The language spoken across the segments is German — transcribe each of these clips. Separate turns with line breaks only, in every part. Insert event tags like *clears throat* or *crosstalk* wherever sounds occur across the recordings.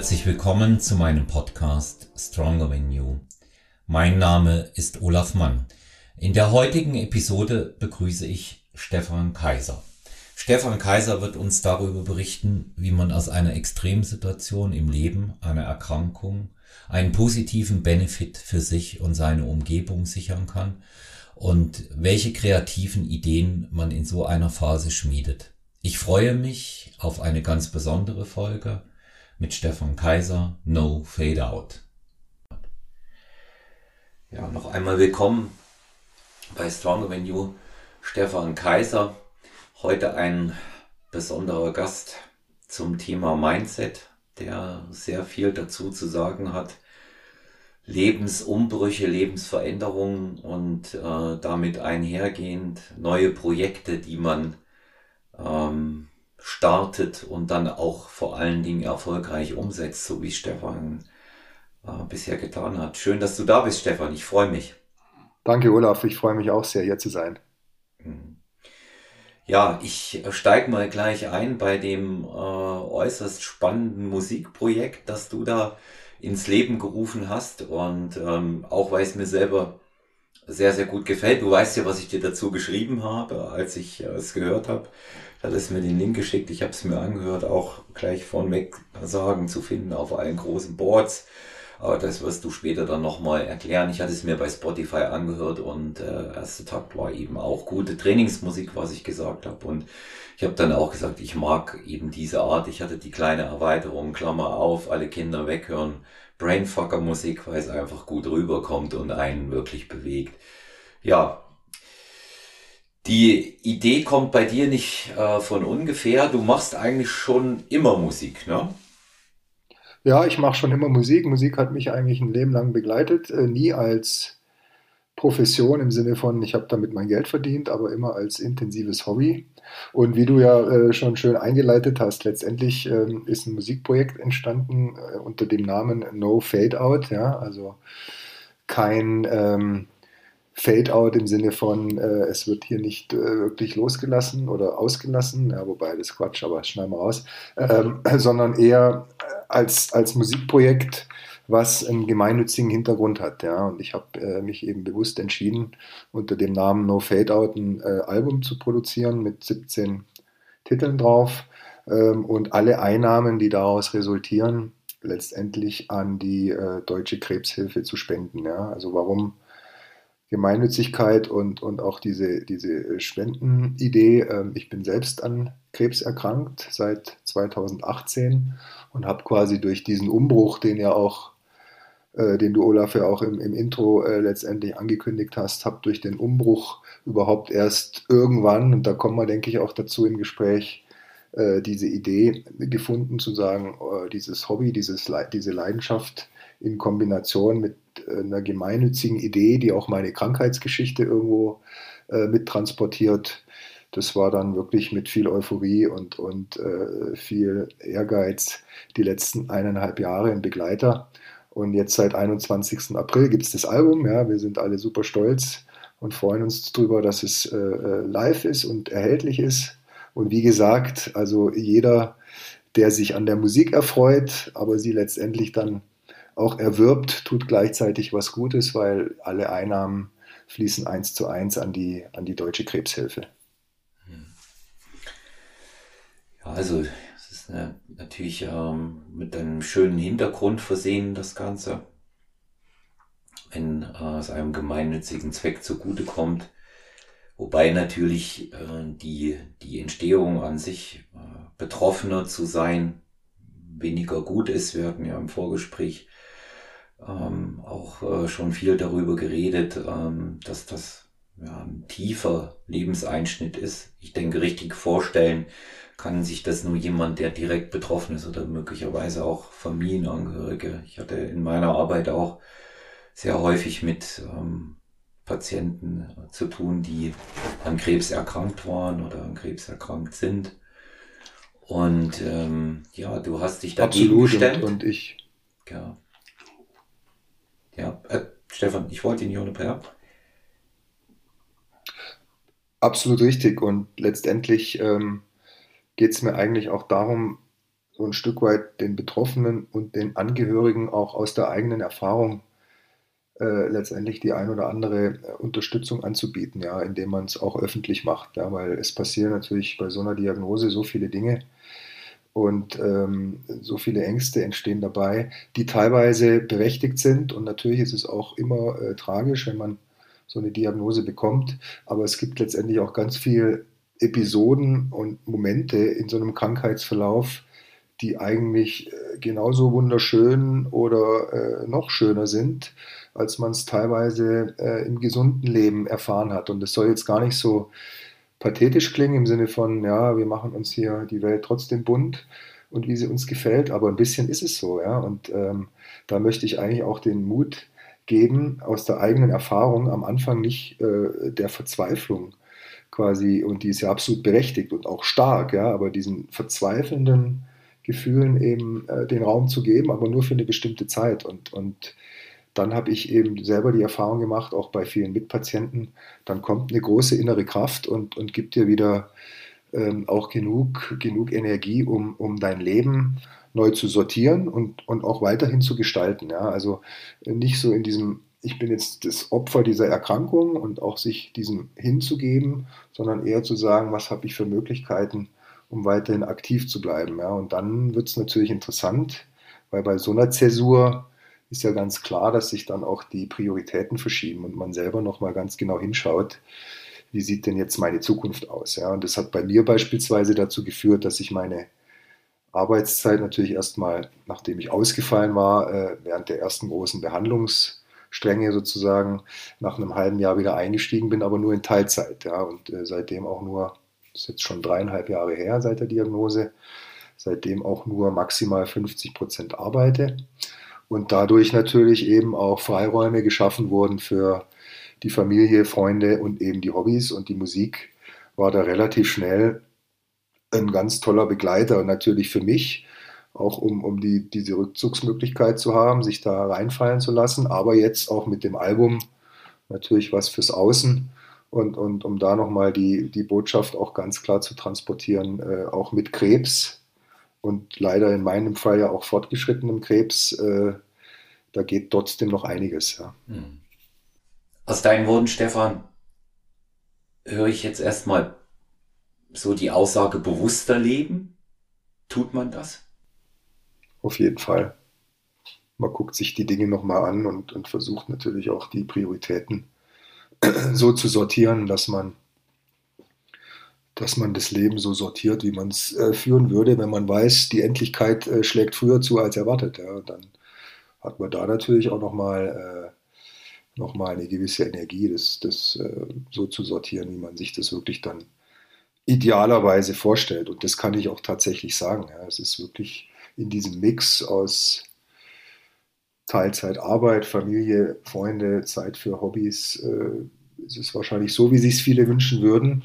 Herzlich willkommen zu meinem Podcast Stronger Than You. Mein Name ist Olaf Mann. In der heutigen Episode begrüße ich Stefan Kaiser. Stefan Kaiser wird uns darüber berichten, wie man aus einer Extremsituation im Leben, einer Erkrankung, einen positiven Benefit für sich und seine Umgebung sichern kann und welche kreativen Ideen man in so einer Phase schmiedet. Ich freue mich auf eine ganz besondere Folge mit Stefan Kaiser, No Fade Out. Ja, noch einmal willkommen bei Than You, Stefan Kaiser. Heute ein besonderer Gast zum Thema Mindset, der sehr viel dazu zu sagen hat. Lebensumbrüche, Lebensveränderungen und äh, damit einhergehend neue Projekte, die man ähm, startet und dann auch vor allen Dingen erfolgreich umsetzt, so wie Stefan äh, bisher getan hat. Schön, dass du da bist, Stefan. Ich freue mich.
Danke, Olaf. Ich freue mich auch sehr, hier zu sein.
Mhm. Ja, ich steige mal gleich ein bei dem äh, äußerst spannenden Musikprojekt, das du da ins Leben gerufen hast. Und ähm, auch weil es mir selber sehr, sehr gut gefällt. Du weißt ja, was ich dir dazu geschrieben habe, als ich äh, es gehört habe. Da hat es mir den Link geschickt. Ich habe es mir angehört, auch gleich vornweg sagen zu finden auf allen großen Boards. Aber das wirst du später dann nochmal erklären. Ich hatte es mir bei Spotify angehört und äh, erste Takt war eben auch gute Trainingsmusik, was ich gesagt habe. Und ich habe dann auch gesagt, ich mag eben diese Art. Ich hatte die kleine Erweiterung, Klammer auf, alle Kinder weghören. Brainfucker Musik, weil es einfach gut rüberkommt und einen wirklich bewegt. Ja, die Idee kommt bei dir nicht äh, von ungefähr. Du machst eigentlich schon immer Musik, ne?
Ja, ich mache schon immer Musik. Musik hat mich eigentlich ein Leben lang begleitet. Äh, nie als Profession im Sinne von, ich habe damit mein Geld verdient, aber immer als intensives Hobby. Und wie du ja äh, schon schön eingeleitet hast, letztendlich ähm, ist ein Musikprojekt entstanden äh, unter dem Namen No Fade Out. Ja, also kein ähm, Fade-out im Sinne von, äh, es wird hier nicht äh, wirklich losgelassen oder ausgelassen, ja, wobei das Quatsch, aber schneiden wir raus, ähm, *laughs* sondern eher als, als Musikprojekt, was einen gemeinnützigen Hintergrund hat. Ja. Und ich habe äh, mich eben bewusst entschieden, unter dem Namen No Fade Out ein äh, Album zu produzieren mit 17 Titeln drauf ähm, und alle Einnahmen, die daraus resultieren, letztendlich an die äh, Deutsche Krebshilfe zu spenden. Ja. Also warum Gemeinnützigkeit und, und auch diese, diese Spendenidee. Ähm, ich bin selbst an Krebs erkrankt seit 2018 und habe quasi durch diesen Umbruch, den ja auch, äh, den du Olaf ja auch im, im Intro äh, letztendlich angekündigt hast, habe durch den Umbruch überhaupt erst irgendwann, und da kommen wir, denke ich, auch dazu im Gespräch, äh, diese Idee gefunden zu sagen, äh, dieses Hobby, dieses, diese Leidenschaft in Kombination mit äh, einer gemeinnützigen Idee, die auch meine Krankheitsgeschichte irgendwo äh, mittransportiert. Das war dann wirklich mit viel Euphorie und, und äh, viel Ehrgeiz die letzten eineinhalb Jahre ein Begleiter. Und jetzt seit 21. April gibt es das Album. Ja, wir sind alle super stolz und freuen uns darüber, dass es äh, äh, live ist und erhältlich ist. Und wie gesagt, also jeder, der sich an der Musik erfreut, aber sie letztendlich dann auch erwirbt, tut gleichzeitig was Gutes, weil alle Einnahmen fließen eins zu eins an die, an die Deutsche Krebshilfe.
Ja, also eine, natürlich ähm, mit einem schönen Hintergrund versehen, das Ganze. Wenn äh, es einem gemeinnützigen Zweck zugutekommt. Wobei natürlich äh, die, die Entstehung an sich äh, betroffener zu sein weniger gut ist. Wir hatten ja im Vorgespräch ähm, auch äh, schon viel darüber geredet, ähm, dass das ja, ein tiefer Lebenseinschnitt ist. Ich denke, richtig vorstellen kann sich das nur jemand, der direkt betroffen ist oder möglicherweise auch Familienangehörige. Ich hatte in meiner Arbeit auch sehr häufig mit ähm, Patienten zu tun, die an Krebs erkrankt waren oder an Krebs erkrankt sind. Und ähm, ja, du hast dich dagegen
Absolut, gestemmt. Und, und ich.
Ja. Ja, äh, Stefan, ich wollte ihn nicht unterbrechen.
Absolut richtig. Und letztendlich ähm, geht es mir eigentlich auch darum, so ein Stück weit den Betroffenen und den Angehörigen auch aus der eigenen Erfahrung äh, letztendlich die ein oder andere äh, Unterstützung anzubieten, ja, indem man es auch öffentlich macht, ja, weil es passieren natürlich bei so einer Diagnose so viele Dinge und ähm, so viele Ängste entstehen dabei, die teilweise berechtigt sind und natürlich ist es auch immer äh, tragisch, wenn man so eine Diagnose bekommt, aber es gibt letztendlich auch ganz viele Episoden und Momente in so einem Krankheitsverlauf, die eigentlich äh, genauso wunderschön oder äh, noch schöner sind, als man es teilweise äh, im gesunden Leben erfahren hat. Und es soll jetzt gar nicht so pathetisch klingen im Sinne von, ja, wir machen uns hier die Welt trotzdem bunt und wie sie uns gefällt, aber ein bisschen ist es so, ja. Und ähm, da möchte ich eigentlich auch den Mut geben, aus der eigenen Erfahrung am Anfang nicht äh, der Verzweiflung quasi, und die ist ja absolut berechtigt und auch stark, ja, aber diesen verzweifelnden Gefühlen eben äh, den Raum zu geben, aber nur für eine bestimmte Zeit. Und, und dann habe ich eben selber die Erfahrung gemacht, auch bei vielen Mitpatienten, dann kommt eine große innere Kraft und, und gibt dir wieder ähm, auch genug, genug Energie, um, um dein Leben neu zu sortieren und, und auch weiterhin zu gestalten. Ja? Also nicht so in diesem, ich bin jetzt das Opfer dieser Erkrankung und auch sich diesem hinzugeben, sondern eher zu sagen, was habe ich für Möglichkeiten, um weiterhin aktiv zu bleiben. Ja? Und dann wird es natürlich interessant, weil bei so einer Zäsur ist ja ganz klar, dass sich dann auch die Prioritäten verschieben und man selber nochmal ganz genau hinschaut, wie sieht denn jetzt meine Zukunft aus. Ja? Und das hat bei mir beispielsweise dazu geführt, dass ich meine Arbeitszeit natürlich erstmal, nachdem ich ausgefallen war, äh, während der ersten großen Behandlungsstränge sozusagen, nach einem halben Jahr wieder eingestiegen bin, aber nur in Teilzeit. Ja? Und äh, seitdem auch nur ist jetzt schon dreieinhalb Jahre her seit der Diagnose, seitdem auch nur maximal 50 Prozent arbeite und dadurch natürlich eben auch Freiräume geschaffen wurden für die Familie, Freunde und eben die Hobbys und die Musik war da relativ schnell ein ganz toller Begleiter natürlich für mich, auch um, um die, diese Rückzugsmöglichkeit zu haben, sich da reinfallen zu lassen, aber jetzt auch mit dem Album natürlich was fürs Außen und, und um da nochmal die, die Botschaft auch ganz klar zu transportieren, äh, auch mit Krebs und leider in meinem Fall ja auch fortgeschrittenem Krebs, äh, da geht trotzdem noch einiges. Ja. Hm.
Aus deinen Worten, Stefan, höre ich jetzt erstmal so die Aussage bewusster leben. Tut man das?
Auf jeden Fall. Man guckt sich die Dinge nochmal an und, und versucht natürlich auch die Prioritäten *clears throat* so zu sortieren, dass man, dass man das Leben so sortiert, wie man es äh, führen würde, wenn man weiß, die Endlichkeit äh, schlägt früher zu als erwartet. Ja. Dann hat man da natürlich auch nochmal äh, noch eine gewisse Energie, das, das äh, so zu sortieren, wie man sich das wirklich dann idealerweise vorstellt. Und das kann ich auch tatsächlich sagen. Ja. Es ist wirklich in diesem Mix aus Teilzeit Arbeit, Familie, Freunde, Zeit für Hobbys. Äh, es ist wahrscheinlich so, wie sich es viele wünschen würden.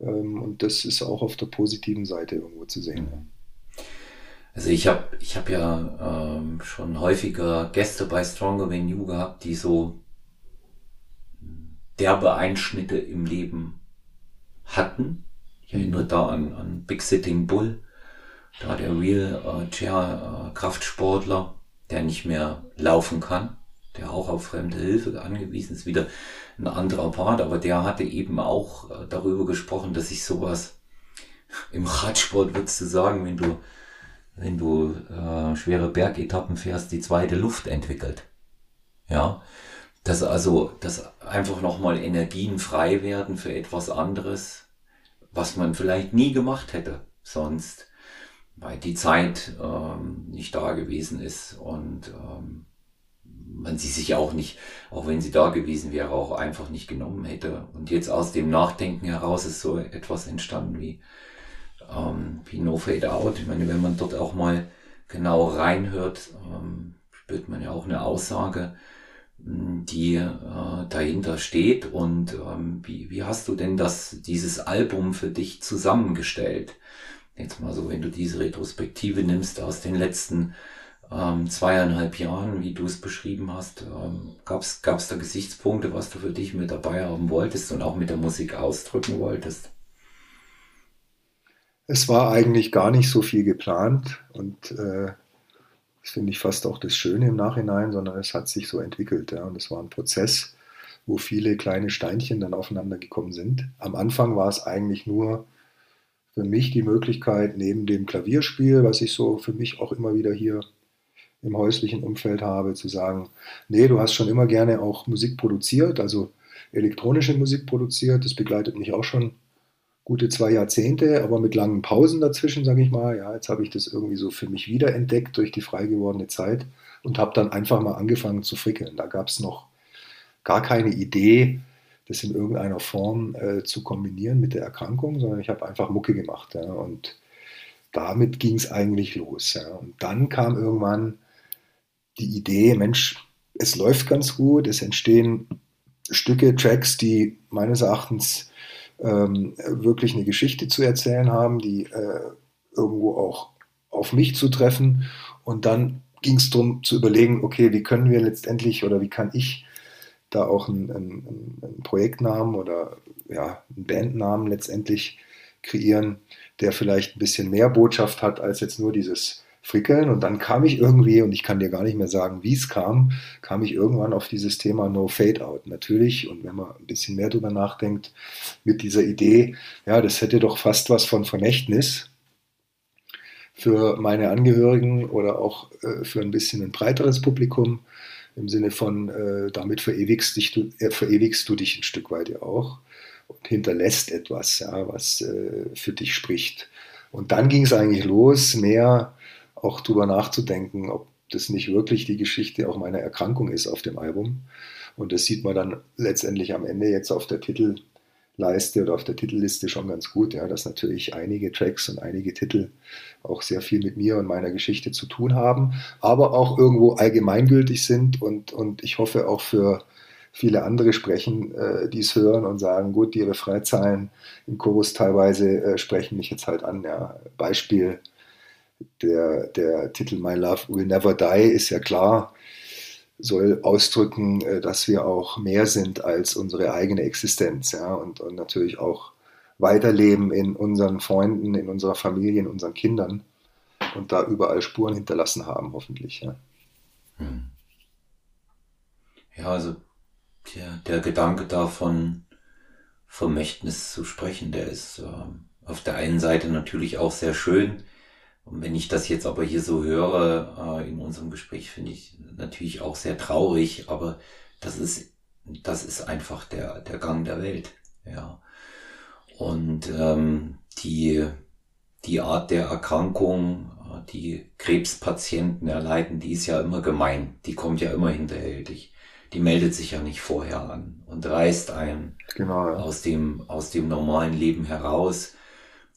Ähm, und das ist auch auf der positiven Seite irgendwo zu sehen.
Also ich habe ich hab ja ähm, schon häufiger Gäste bei Stronger Than You gehabt, die so derbe Einschnitte im Leben hatten. Ich erinnere da an, an Big Sitting Bull, da der Real äh, Chair äh, Kraftsportler, der nicht mehr laufen kann, der auch auf fremde Hilfe angewiesen ist, wieder ein anderer Part, aber der hatte eben auch äh, darüber gesprochen, dass sich sowas *laughs* im Radsport würdest du sagen, wenn du, wenn du äh, schwere Bergetappen fährst, die zweite Luft entwickelt. Ja, dass also, dass einfach nochmal Energien frei werden für etwas anderes, was man vielleicht nie gemacht hätte sonst weil die Zeit ähm, nicht da gewesen ist und ähm, man sie sich auch nicht, auch wenn sie da gewesen wäre, auch einfach nicht genommen hätte. Und jetzt aus dem Nachdenken heraus ist so etwas entstanden wie, ähm, wie No Fade Out. Ich meine, wenn man dort auch mal genau reinhört, ähm, spürt man ja auch eine Aussage, die äh, dahinter steht. Und ähm, wie, wie hast du denn das, dieses Album für dich zusammengestellt? jetzt mal so, wenn du diese Retrospektive nimmst aus den letzten ähm, zweieinhalb Jahren, wie du es beschrieben hast, ähm, gab es da Gesichtspunkte, was du für dich mit dabei haben wolltest und auch mit der Musik ausdrücken wolltest?
Es war eigentlich gar nicht so viel geplant und äh, finde ich fast auch das Schöne im Nachhinein, sondern es hat sich so entwickelt. Ja, und es war ein Prozess, wo viele kleine Steinchen dann aufeinander gekommen sind. Am Anfang war es eigentlich nur für mich die Möglichkeit, neben dem Klavierspiel, was ich so für mich auch immer wieder hier im häuslichen Umfeld habe, zu sagen, nee, du hast schon immer gerne auch Musik produziert, also elektronische Musik produziert, das begleitet mich auch schon gute zwei Jahrzehnte, aber mit langen Pausen dazwischen, sage ich mal. Ja, jetzt habe ich das irgendwie so für mich wiederentdeckt durch die frei gewordene Zeit und habe dann einfach mal angefangen zu frickeln. Da gab es noch gar keine Idee, das in irgendeiner Form äh, zu kombinieren mit der Erkrankung, sondern ich habe einfach Mucke gemacht. Ja, und damit ging es eigentlich los. Ja. Und dann kam irgendwann die Idee, Mensch, es läuft ganz gut, es entstehen Stücke, Tracks, die meines Erachtens ähm, wirklich eine Geschichte zu erzählen haben, die äh, irgendwo auch auf mich zu treffen. Und dann ging es darum zu überlegen, okay, wie können wir letztendlich oder wie kann ich da auch einen, einen, einen Projektnamen oder ja, einen Bandnamen letztendlich kreieren, der vielleicht ein bisschen mehr Botschaft hat als jetzt nur dieses Frickeln. Und dann kam ich irgendwie, und ich kann dir gar nicht mehr sagen, wie es kam, kam ich irgendwann auf dieses Thema No Fade Out. Natürlich, und wenn man ein bisschen mehr drüber nachdenkt, mit dieser Idee, ja, das hätte doch fast was von Vermächtnis für meine Angehörigen oder auch äh, für ein bisschen ein breiteres Publikum im Sinne von, äh, damit verewigst, dich, du, äh, verewigst du dich ein Stück weit ja auch und hinterlässt etwas, ja, was äh, für dich spricht. Und dann ging es eigentlich los, mehr auch drüber nachzudenken, ob das nicht wirklich die Geschichte auch meiner Erkrankung ist auf dem Album. Und das sieht man dann letztendlich am Ende jetzt auf der Titelleiste oder auf der Titelliste schon ganz gut, ja, dass natürlich einige Tracks und einige Titel auch sehr viel mit mir und meiner Geschichte zu tun haben, aber auch irgendwo allgemeingültig sind und, und ich hoffe auch für viele andere sprechen, äh, die es hören und sagen, gut, die Refrainzeilen im Chorus teilweise äh, sprechen mich jetzt halt an. Ja. Beispiel der, der Titel My Love Will Never Die ist ja klar, soll ausdrücken, äh, dass wir auch mehr sind als unsere eigene Existenz ja, und, und natürlich auch weiterleben in unseren Freunden, in unserer Familie, in unseren Kindern und da überall Spuren hinterlassen haben, hoffentlich. Ja, hm.
ja also der, der Gedanke davon, Vermächtnis zu sprechen, der ist äh, auf der einen Seite natürlich auch sehr schön. Und wenn ich das jetzt aber hier so höre äh, in unserem Gespräch, finde ich natürlich auch sehr traurig, aber das ist, das ist einfach der, der Gang der Welt. Ja. Und ähm, die, die Art der Erkrankung, äh, die Krebspatienten erleiden, die ist ja immer gemein. Die kommt ja immer hinterhältig die meldet sich ja nicht vorher an und reißt einen genau, ja. aus, dem, aus dem normalen Leben heraus.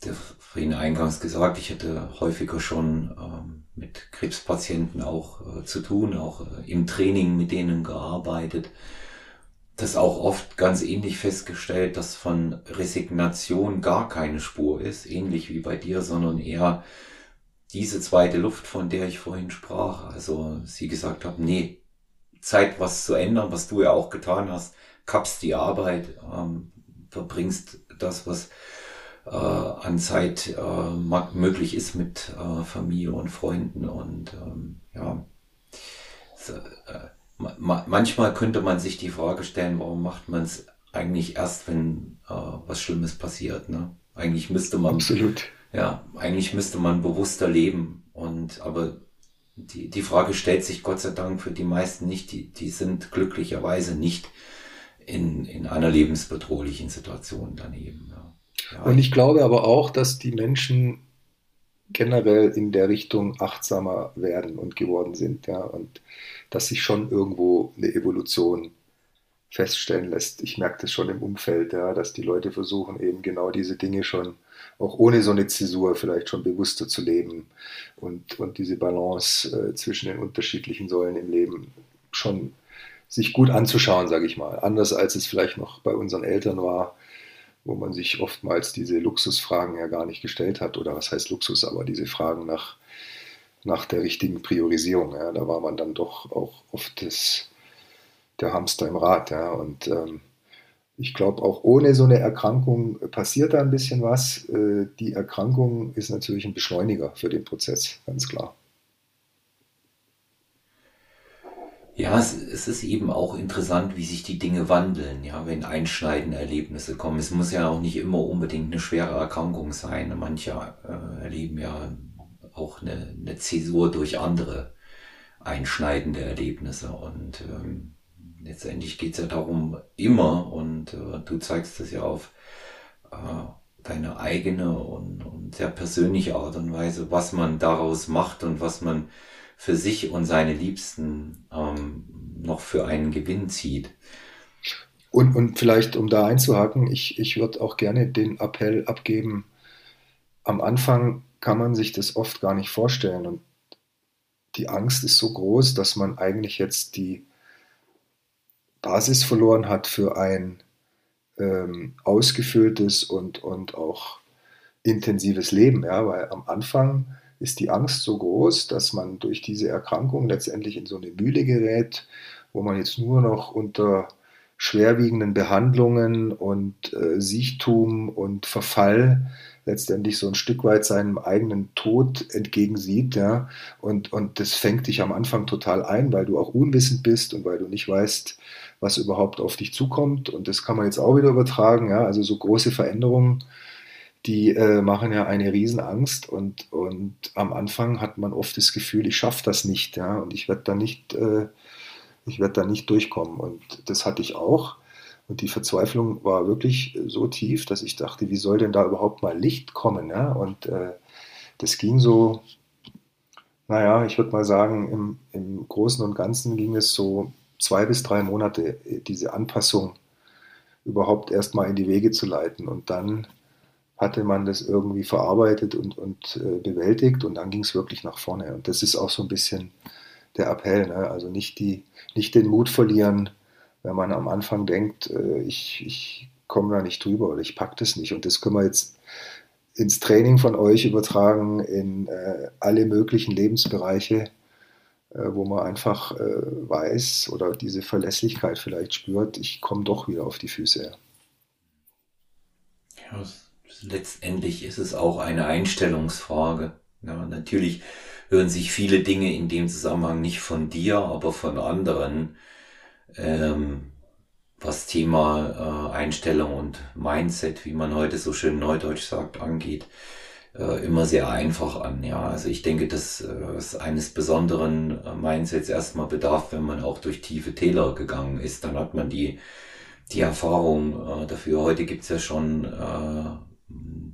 Der vorhin eingangs gesagt, ich hätte häufiger schon ähm, mit Krebspatienten auch äh, zu tun, auch äh, im Training mit denen gearbeitet. Das auch oft ganz ähnlich festgestellt, dass von Resignation gar keine Spur ist, ähnlich wie bei dir, sondern eher diese zweite Luft, von der ich vorhin sprach. Also sie gesagt haben, nee, Zeit, was zu ändern, was du ja auch getan hast, kappst die Arbeit, ähm, verbringst das, was äh, an Zeit äh, möglich ist mit äh, Familie und Freunden und ähm, ja. So, äh, ma manchmal könnte man sich die Frage stellen, warum macht man es eigentlich erst, wenn äh, was Schlimmes passiert. Ne? Eigentlich müsste man
absolut
ja eigentlich müsste man bewusster leben und aber die, die Frage stellt sich Gott sei Dank für die meisten nicht. Die, die sind glücklicherweise nicht in, in einer lebensbedrohlichen Situation daneben. Ja.
Und ich glaube aber auch, dass die Menschen generell in der Richtung achtsamer werden und geworden sind. Ja, und dass sich schon irgendwo eine Evolution feststellen lässt. Ich merke das schon im Umfeld, ja, dass die Leute versuchen, eben genau diese Dinge schon auch ohne so eine Zäsur vielleicht schon bewusster zu leben und, und diese Balance äh, zwischen den unterschiedlichen Säulen im Leben schon sich gut anzuschauen, sage ich mal. Anders als es vielleicht noch bei unseren Eltern war, wo man sich oftmals diese Luxusfragen ja gar nicht gestellt hat. Oder was heißt Luxus, aber diese Fragen nach, nach der richtigen Priorisierung. Ja, da war man dann doch auch oft das, der Hamster im Rad. Ja, und ähm, Ich glaube, auch ohne so eine Erkrankung passiert da ein bisschen was. Äh, die Erkrankung ist natürlich ein Beschleuniger für den Prozess, ganz klar.
Ja, es, es ist eben auch interessant, wie sich die Dinge wandeln, ja, wenn einschneidende Erlebnisse kommen. Es muss ja auch nicht immer unbedingt eine schwere Erkrankung sein. Manche äh, erleben ja auch eine, eine Zäsur durch andere einschneidende Erlebnisse. Und ähm, letztendlich geht es ja darum, immer, und äh, du zeigst das ja auf äh, deine eigene und, und sehr persönliche Art und Weise, was man daraus macht und was man für sich und seine Liebsten ähm, noch für einen Gewinn zieht.
Und, und vielleicht, um da einzuhaken, ich, ich würde auch gerne den Appell abgeben, am Anfang kann man sich das oft gar nicht vorstellen und die Angst ist so groß, dass man eigentlich jetzt die Basis verloren hat für ein ähm, ausgefülltes und, und auch intensives Leben. Ja? Weil am Anfang ist die Angst so groß, dass man durch diese Erkrankung letztendlich in so eine Mühle gerät, wo man jetzt nur noch unter schwerwiegenden Behandlungen und äh, Siechtum und Verfall letztendlich so ein Stück weit seinem eigenen Tod entgegensieht, ja, und, und das fängt dich am Anfang total ein, weil du auch unwissend bist und weil du nicht weißt, was überhaupt auf dich zukommt. Und das kann man jetzt auch wieder übertragen, ja, also so große Veränderungen die äh, machen ja eine Riesenangst und, und am Anfang hat man oft das Gefühl, ich schaffe das nicht, ja, und ich werde da nicht, äh, ich werde da nicht durchkommen. Und das hatte ich auch. Und die Verzweiflung war wirklich so tief, dass ich dachte, wie soll denn da überhaupt mal Licht kommen? Ja? Und äh, das ging so, naja, ich würde mal sagen, im, im Großen und Ganzen ging es so zwei bis drei Monate, diese Anpassung überhaupt erstmal in die Wege zu leiten. Und dann hatte man das irgendwie verarbeitet und, und äh, bewältigt und dann ging es wirklich nach vorne. Und das ist auch so ein bisschen der Appell, ne? also nicht, die, nicht den Mut verlieren, wenn man am Anfang denkt, äh, ich, ich komme da nicht drüber oder ich packe das nicht. Und das können wir jetzt ins Training von euch übertragen, in äh, alle möglichen Lebensbereiche, äh, wo man einfach äh, weiß oder diese Verlässlichkeit vielleicht spürt, ich komme doch wieder auf die Füße.
Ja, letztendlich ist es auch eine Einstellungsfrage. Ja, natürlich hören sich viele Dinge in dem Zusammenhang nicht von dir, aber von anderen, ähm, was Thema äh, Einstellung und Mindset, wie man heute so schön neudeutsch sagt, angeht, äh, immer sehr einfach an. Ja, also ich denke, dass äh, es eines besonderen äh, Mindsets erstmal bedarf, wenn man auch durch tiefe Täler gegangen ist. Dann hat man die die Erfahrung äh, dafür. Heute gibt's ja schon äh,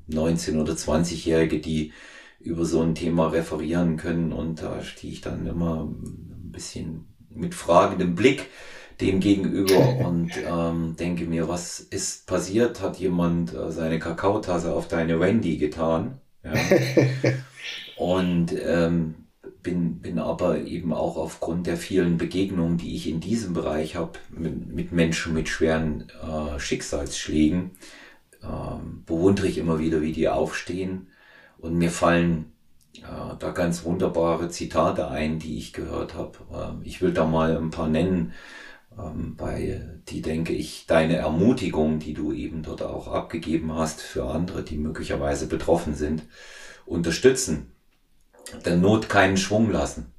19- oder 20-Jährige, die über so ein Thema referieren können. Und da stehe ich dann immer ein bisschen mit fragendem Blick dem gegenüber *laughs* und ähm, denke mir, was ist passiert? Hat jemand äh, seine Kakaotasse auf deine Wendy getan? Ja. *laughs* und ähm, bin, bin aber eben auch aufgrund der vielen Begegnungen, die ich in diesem Bereich habe, mit, mit Menschen mit schweren äh, Schicksalsschlägen, ähm, bewundere ich immer wieder, wie die aufstehen. Und mir fallen äh, da ganz wunderbare Zitate ein, die ich gehört habe. Ähm, ich will da mal ein paar nennen, ähm, bei die denke ich, deine Ermutigung, die du eben dort auch abgegeben hast für andere, die möglicherweise betroffen sind, unterstützen. Der Not keinen Schwung lassen.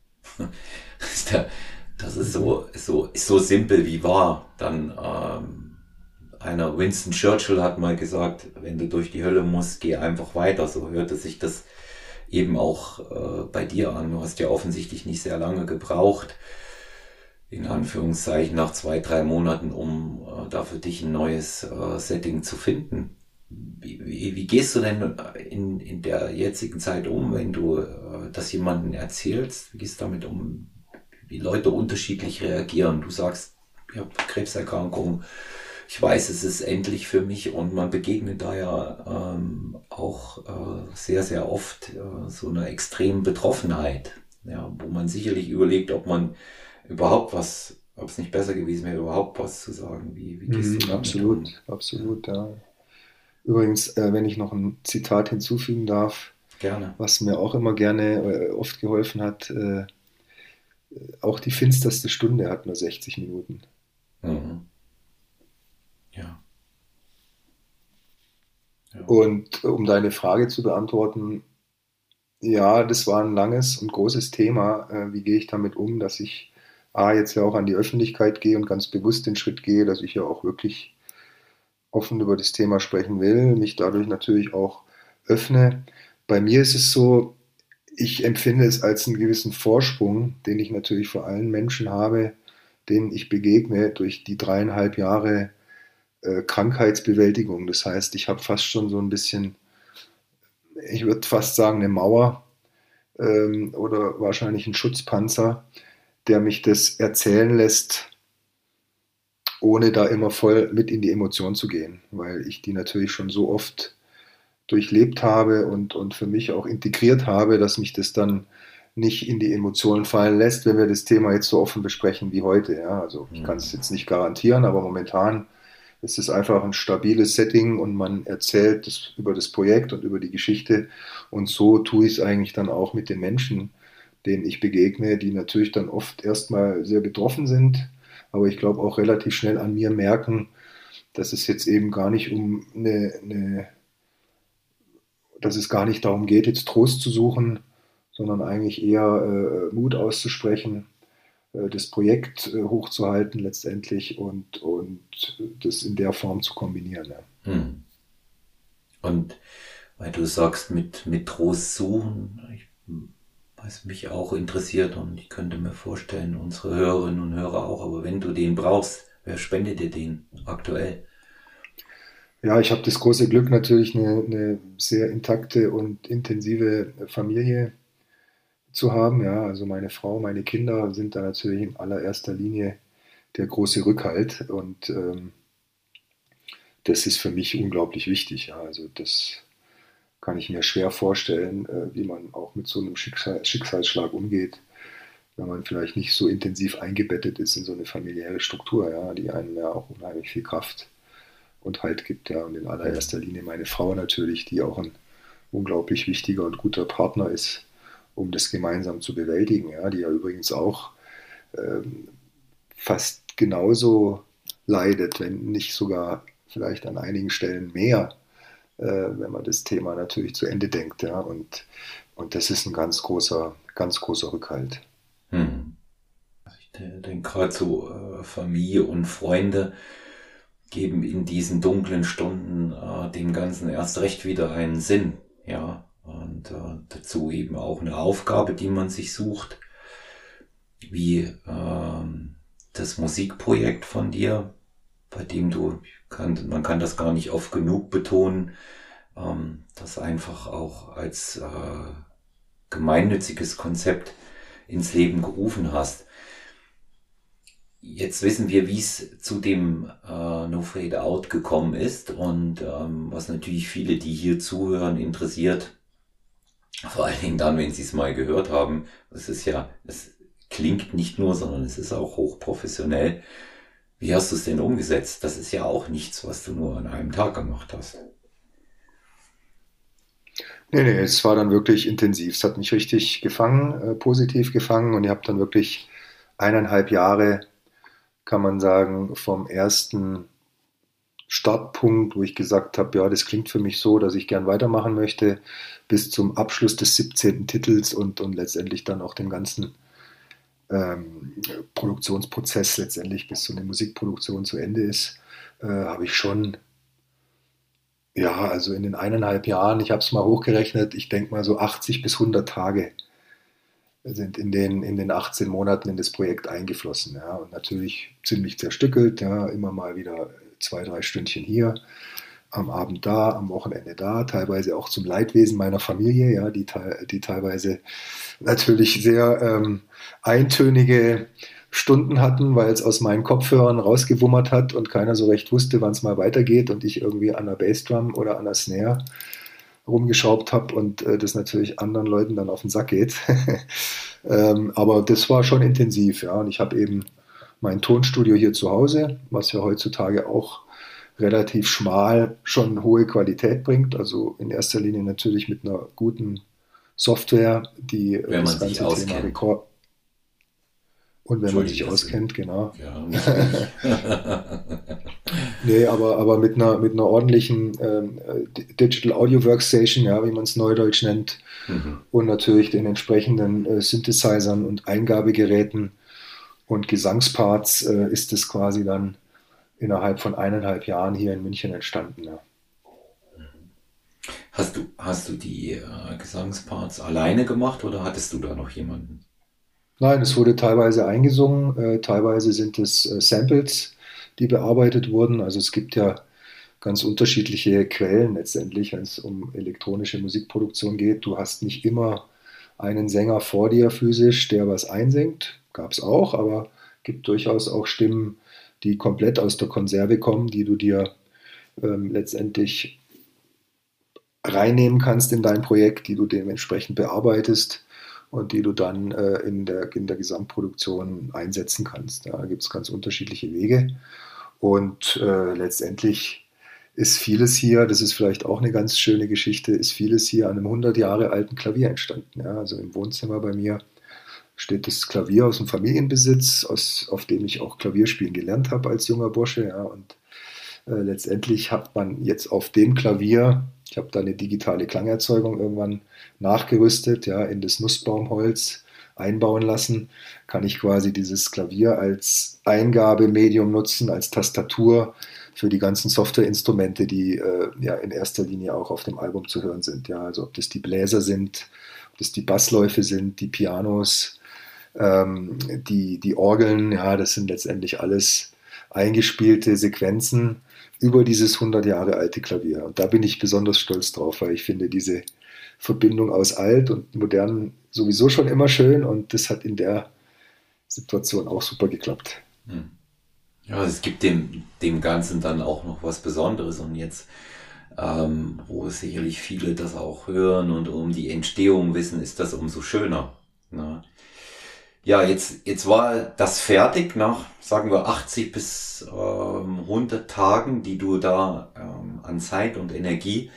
*laughs* das ist so, so, so simpel wie wahr. Dann ähm, einer Winston Churchill hat mal gesagt, wenn du durch die Hölle musst, geh einfach weiter. So hörte sich das eben auch äh, bei dir an. Du hast ja offensichtlich nicht sehr lange gebraucht, in Anführungszeichen nach zwei, drei Monaten, um äh, da für dich ein neues äh, Setting zu finden. Wie, wie, wie, gehst du denn in, in der jetzigen Zeit um, wenn du äh, das jemandem erzählst? Wie gehst du damit um, wie Leute unterschiedlich reagieren? Du sagst, ich habe Krebserkrankung, ich weiß, es ist endlich für mich und man begegnet da ja ähm, auch äh, sehr, sehr oft äh, so einer extremen Betroffenheit, ja, wo man sicherlich überlegt, ob man überhaupt was, ob es nicht besser gewesen wäre, überhaupt was zu sagen. Wie, wie
gehst mhm, du Absolut, um? absolut, ja. Übrigens, äh, wenn ich noch ein Zitat hinzufügen darf,
gerne.
was mir auch immer gerne äh, oft geholfen hat, äh, auch die finsterste Stunde hat nur 60 Minuten.
Mhm. Ja.
Und um deine Frage zu beantworten, ja, das war ein langes und großes Thema. Äh, wie gehe ich damit um, dass ich A, jetzt ja auch an die Öffentlichkeit gehe und ganz bewusst den Schritt gehe, dass ich ja auch wirklich offen über das Thema sprechen will, mich dadurch natürlich auch öffne. Bei mir ist es so, ich empfinde es als einen gewissen Vorsprung, den ich natürlich vor allen Menschen habe, denen ich begegne durch die dreieinhalb Jahre äh, Krankheitsbewältigung. Das heißt, ich habe fast schon so ein bisschen, ich würde fast sagen, eine Mauer ähm, oder wahrscheinlich einen Schutzpanzer, der mich das erzählen lässt, ohne da immer voll mit in die Emotion zu gehen, weil ich die natürlich schon so oft durchlebt habe und, und für mich auch integriert habe, dass mich das dann nicht in die Emotionen fallen lässt, wenn wir das Thema jetzt so offen besprechen wie heute. Ja, also ich kann es mhm. jetzt nicht garantieren, aber momentan ist es einfach ein stabiles Setting und man erzählt das, über das Projekt und über die Geschichte. Und so tue ich es eigentlich dann auch mit den Menschen, denen ich begegne, die natürlich dann oft erstmal sehr betroffen sind, aber ich glaube auch relativ schnell an mir merken, dass es jetzt eben gar nicht um eine, eine dass es gar nicht darum geht, jetzt Trost zu suchen, sondern eigentlich eher äh, Mut auszusprechen, das Projekt äh, hochzuhalten letztendlich und, und das in der Form zu kombinieren. Ja. Hm.
Und weil du sagst, mit, mit Trost suchen, ich, was mich auch interessiert und ich könnte mir vorstellen, unsere Hörerinnen und Hörer auch, aber wenn du den brauchst, wer spendet dir den aktuell?
Ja, ich habe das große Glück, natürlich eine, eine, sehr intakte und intensive Familie zu haben. Ja, also meine Frau, meine Kinder sind da natürlich in allererster Linie der große Rückhalt und ähm, das ist für mich unglaublich wichtig. Ja, also das kann ich mir schwer vorstellen, äh, wie man auch mit so einem Schicksal, Schicksalsschlag umgeht, wenn man vielleicht nicht so intensiv eingebettet ist in so eine familiäre Struktur, ja, die einem ja auch unheimlich viel Kraft und Halt gibt. Ja. Und in allererster Linie meine Frau natürlich, die auch ein unglaublich wichtiger und guter Partner ist, um das gemeinsam zu bewältigen. Ja. Die ja übrigens auch ähm, fast genauso leidet, wenn nicht sogar vielleicht an einigen Stellen mehr, äh, wenn man das Thema natürlich zu Ende denkt. Ja. Und, und das ist ein ganz großer, ganz großer Rückhalt. Hm.
Ich denke gerade so äh, Familie und Freunde geben in diesen dunklen Stunden äh, dem Ganzen erst recht wieder einen Sinn, ja. Und äh, dazu eben auch eine Aufgabe, die man sich sucht, wie äh, das Musikprojekt von dir, bei dem du, kann, man kann das gar nicht oft genug betonen, ähm, das einfach auch als äh, gemeinnütziges Konzept ins Leben gerufen hast. Jetzt wissen wir, wie es zu dem äh, No Fade Out gekommen ist und ähm, was natürlich viele, die hier zuhören, interessiert. Vor allen Dingen dann, wenn sie es mal gehört haben. Es ist ja, es klingt nicht nur, sondern es ist auch hochprofessionell. Wie hast du es denn umgesetzt? Das ist ja auch nichts, was du nur an einem Tag gemacht hast.
Nee, nee, es war dann wirklich intensiv. Es hat mich richtig gefangen, äh, positiv gefangen und ihr habt dann wirklich eineinhalb Jahre kann man sagen, vom ersten Startpunkt, wo ich gesagt habe, ja, das klingt für mich so, dass ich gern weitermachen möchte, bis zum Abschluss des 17. Titels und, und letztendlich dann auch dem ganzen ähm, Produktionsprozess, letztendlich bis so eine Musikproduktion zu Ende ist, äh, habe ich schon, ja, also in den eineinhalb Jahren, ich habe es mal hochgerechnet, ich denke mal so 80 bis 100 Tage sind in den, in den 18 Monaten in das Projekt eingeflossen. Ja. Und natürlich ziemlich zerstückelt, ja, immer mal wieder zwei, drei Stündchen hier, am Abend da, am Wochenende da, teilweise auch zum Leidwesen meiner Familie, ja, die, die teilweise natürlich sehr ähm, eintönige Stunden hatten, weil es aus meinen Kopfhörern rausgewummert hat und keiner so recht wusste, wann es mal weitergeht und ich irgendwie an der Bassdrum oder an der Snare rumgeschraubt habe und äh, das natürlich anderen Leuten dann auf den Sack geht. *laughs* ähm, aber das war schon intensiv, ja. Und ich habe eben mein Tonstudio hier zu Hause, was ja heutzutage auch relativ schmal schon hohe Qualität bringt. Also in erster Linie natürlich mit einer guten Software, die
Wenn das ganze Thema Rekord.
Und wenn man sich auskennt, genau. Ja, *laughs* *laughs* nee, aber, aber mit einer, mit einer ordentlichen ähm, Digital Audio Workstation, ja, wie man es neudeutsch nennt, mhm. und natürlich den entsprechenden äh, Synthesizern und Eingabegeräten und Gesangsparts äh, ist es quasi dann innerhalb von eineinhalb Jahren hier in München entstanden. Ja.
Hast du, hast du die äh, Gesangsparts alleine gemacht oder hattest du da noch jemanden?
Nein, es wurde teilweise eingesungen, äh, teilweise sind es äh, Samples, die bearbeitet wurden. Also es gibt ja ganz unterschiedliche Quellen letztendlich, wenn es um elektronische Musikproduktion geht. Du hast nicht immer einen Sänger vor dir physisch, der was einsingt. Gab es auch, aber gibt durchaus auch Stimmen, die komplett aus der Konserve kommen, die du dir ähm, letztendlich reinnehmen kannst in dein Projekt, die du dementsprechend bearbeitest und die du dann äh, in, der, in der Gesamtproduktion einsetzen kannst. Da gibt es ganz unterschiedliche Wege. Und äh, letztendlich ist vieles hier, das ist vielleicht auch eine ganz schöne Geschichte, ist vieles hier an einem 100 Jahre alten Klavier entstanden. Ja, also im Wohnzimmer bei mir steht das Klavier aus dem Familienbesitz, aus, auf dem ich auch Klavierspielen gelernt habe als junger Bursche. Ja, und äh, letztendlich hat man jetzt auf dem Klavier, ich habe da eine digitale Klangerzeugung irgendwann nachgerüstet, ja, in das Nussbaumholz einbauen lassen, kann ich quasi dieses Klavier als Eingabemedium nutzen, als Tastatur für die ganzen Softwareinstrumente, die äh, ja in erster Linie auch auf dem Album zu hören sind. Ja, also ob das die Bläser sind, ob das die Bassläufe sind, die Pianos, ähm, die, die Orgeln, ja, das sind letztendlich alles eingespielte Sequenzen über dieses 100 Jahre alte Klavier. Und da bin ich besonders stolz drauf, weil ich finde diese Verbindung aus alt und modern sowieso schon immer schön und das hat in der Situation auch super geklappt. Hm.
Ja, es gibt dem, dem Ganzen dann auch noch was Besonderes und jetzt, ähm, wo sicherlich viele das auch hören und um die Entstehung wissen, ist das umso schöner. Ne? Ja, jetzt, jetzt war das fertig nach, sagen wir, 80 bis ähm, 100 Tagen, die du da ähm, an Zeit und Energie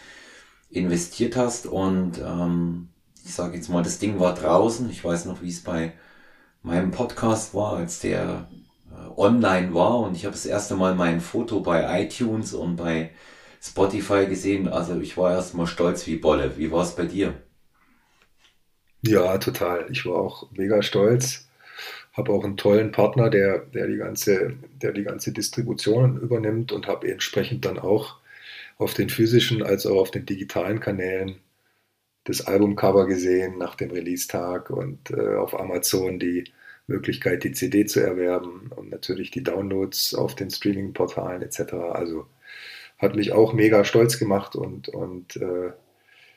investiert hast. Und ähm, ich sage jetzt mal, das Ding war draußen. Ich weiß noch, wie es bei meinem Podcast war, als der äh, online war. Und ich habe das erste Mal mein Foto bei iTunes und bei Spotify gesehen. Also ich war erstmal stolz wie Bolle. Wie war es bei dir?
Ja, total. Ich war auch mega stolz. Habe auch einen tollen Partner, der, der, die ganze, der die ganze Distribution übernimmt und habe entsprechend dann auch auf den physischen als auch auf den digitalen Kanälen das Albumcover gesehen nach dem Release-Tag und äh, auf Amazon die Möglichkeit, die CD zu erwerben und natürlich die Downloads auf den Streaming-Portalen etc. Also hat mich auch mega stolz gemacht und, und äh,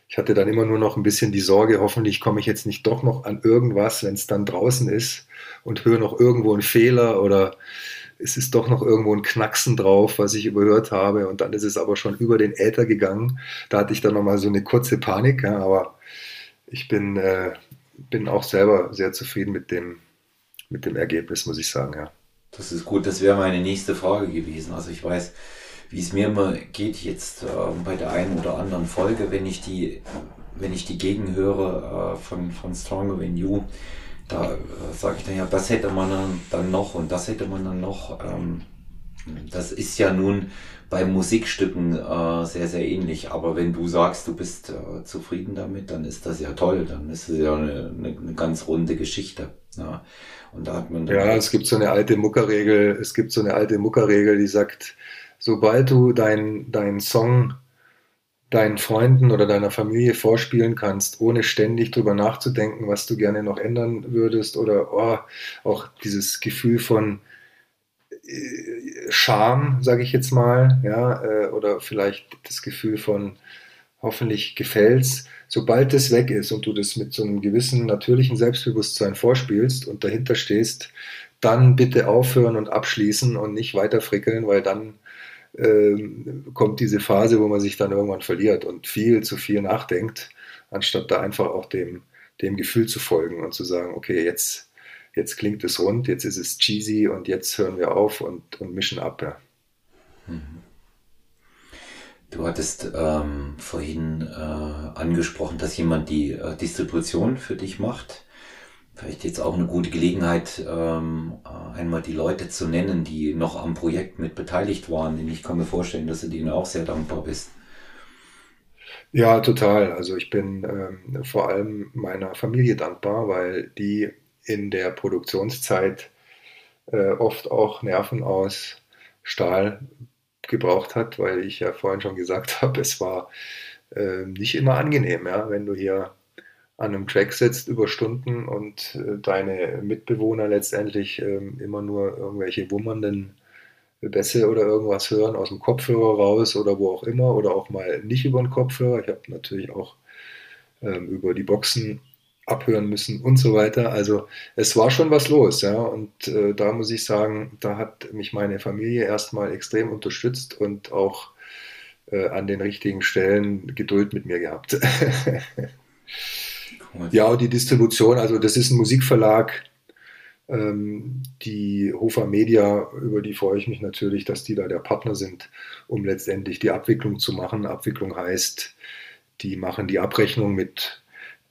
ich hatte dann immer nur noch ein bisschen die Sorge, hoffentlich komme ich jetzt nicht doch noch an irgendwas, wenn es dann draußen ist und höre noch irgendwo einen Fehler oder es ist doch noch irgendwo ein Knacksen drauf, was ich überhört habe und dann ist es aber schon über den Äther gegangen. Da hatte ich dann nochmal so eine kurze Panik, ja, aber ich bin, äh, bin auch selber sehr zufrieden mit dem, mit dem Ergebnis, muss ich sagen, ja.
Das ist gut, das wäre meine nächste Frage gewesen. Also ich weiß, wie es mir immer geht jetzt äh, bei der einen oder anderen Folge, wenn ich die, wenn ich die Gegenhöre äh, von, von Stronger Than You, da äh, sage ich dann ja, das hätte man dann, noch und das hätte man dann noch. Ähm, das ist ja nun bei Musikstücken äh, sehr, sehr ähnlich. Aber wenn du sagst, du bist äh, zufrieden damit, dann ist das ja toll. Dann ist es ja eine, eine, eine ganz runde Geschichte. Ja.
Und da hat man ja, es gibt so eine alte Muckerregel. Es gibt so eine alte Muckerregel, die sagt, sobald du deinen dein Song deinen Freunden oder deiner Familie vorspielen kannst, ohne ständig drüber nachzudenken, was du gerne noch ändern würdest oder oh, auch dieses Gefühl von äh, Scham, sage ich jetzt mal, ja, äh, oder vielleicht das Gefühl von hoffentlich gefällt's. Sobald das weg ist und du das mit so einem gewissen natürlichen Selbstbewusstsein vorspielst und dahinter stehst, dann bitte aufhören und abschließen und nicht weiter frickeln, weil dann ähm, kommt diese Phase, wo man sich dann irgendwann verliert und viel zu viel nachdenkt, anstatt da einfach auch dem, dem Gefühl zu folgen und zu sagen, okay, jetzt, jetzt klingt es rund, jetzt ist es cheesy und jetzt hören wir auf und, und mischen ab. Ja. Mhm.
Du hattest ähm, vorhin äh, angesprochen, dass jemand die äh, Distribution für dich macht. Vielleicht jetzt auch eine gute Gelegenheit, ähm, einmal die Leute zu nennen, die noch am Projekt mit beteiligt waren. Denn ich kann mir vorstellen, dass du denen auch sehr dankbar bist.
Ja, total. Also ich bin ähm, vor allem meiner Familie dankbar, weil die in der Produktionszeit äh, oft auch Nerven aus Stahl gebraucht hat, weil ich ja vorhin schon gesagt *laughs* habe, es war äh, nicht immer angenehm, ja, wenn du hier an einem Track sitzt über Stunden und äh, deine Mitbewohner letztendlich äh, immer nur irgendwelche wummernden Bässe oder irgendwas hören aus dem Kopfhörer raus oder wo auch immer oder auch mal nicht über den Kopfhörer. Ich habe natürlich auch ähm, über die Boxen abhören müssen und so weiter. Also es war schon was los, ja. Und äh, da muss ich sagen, da hat mich meine Familie erstmal extrem unterstützt und auch äh, an den richtigen Stellen Geduld mit mir gehabt. *laughs* ja, die Distribution, also das ist ein Musikverlag, ähm, die Hofer Media, über die freue ich mich natürlich, dass die da der Partner sind, um letztendlich die Abwicklung zu machen. Abwicklung heißt, die machen die Abrechnung mit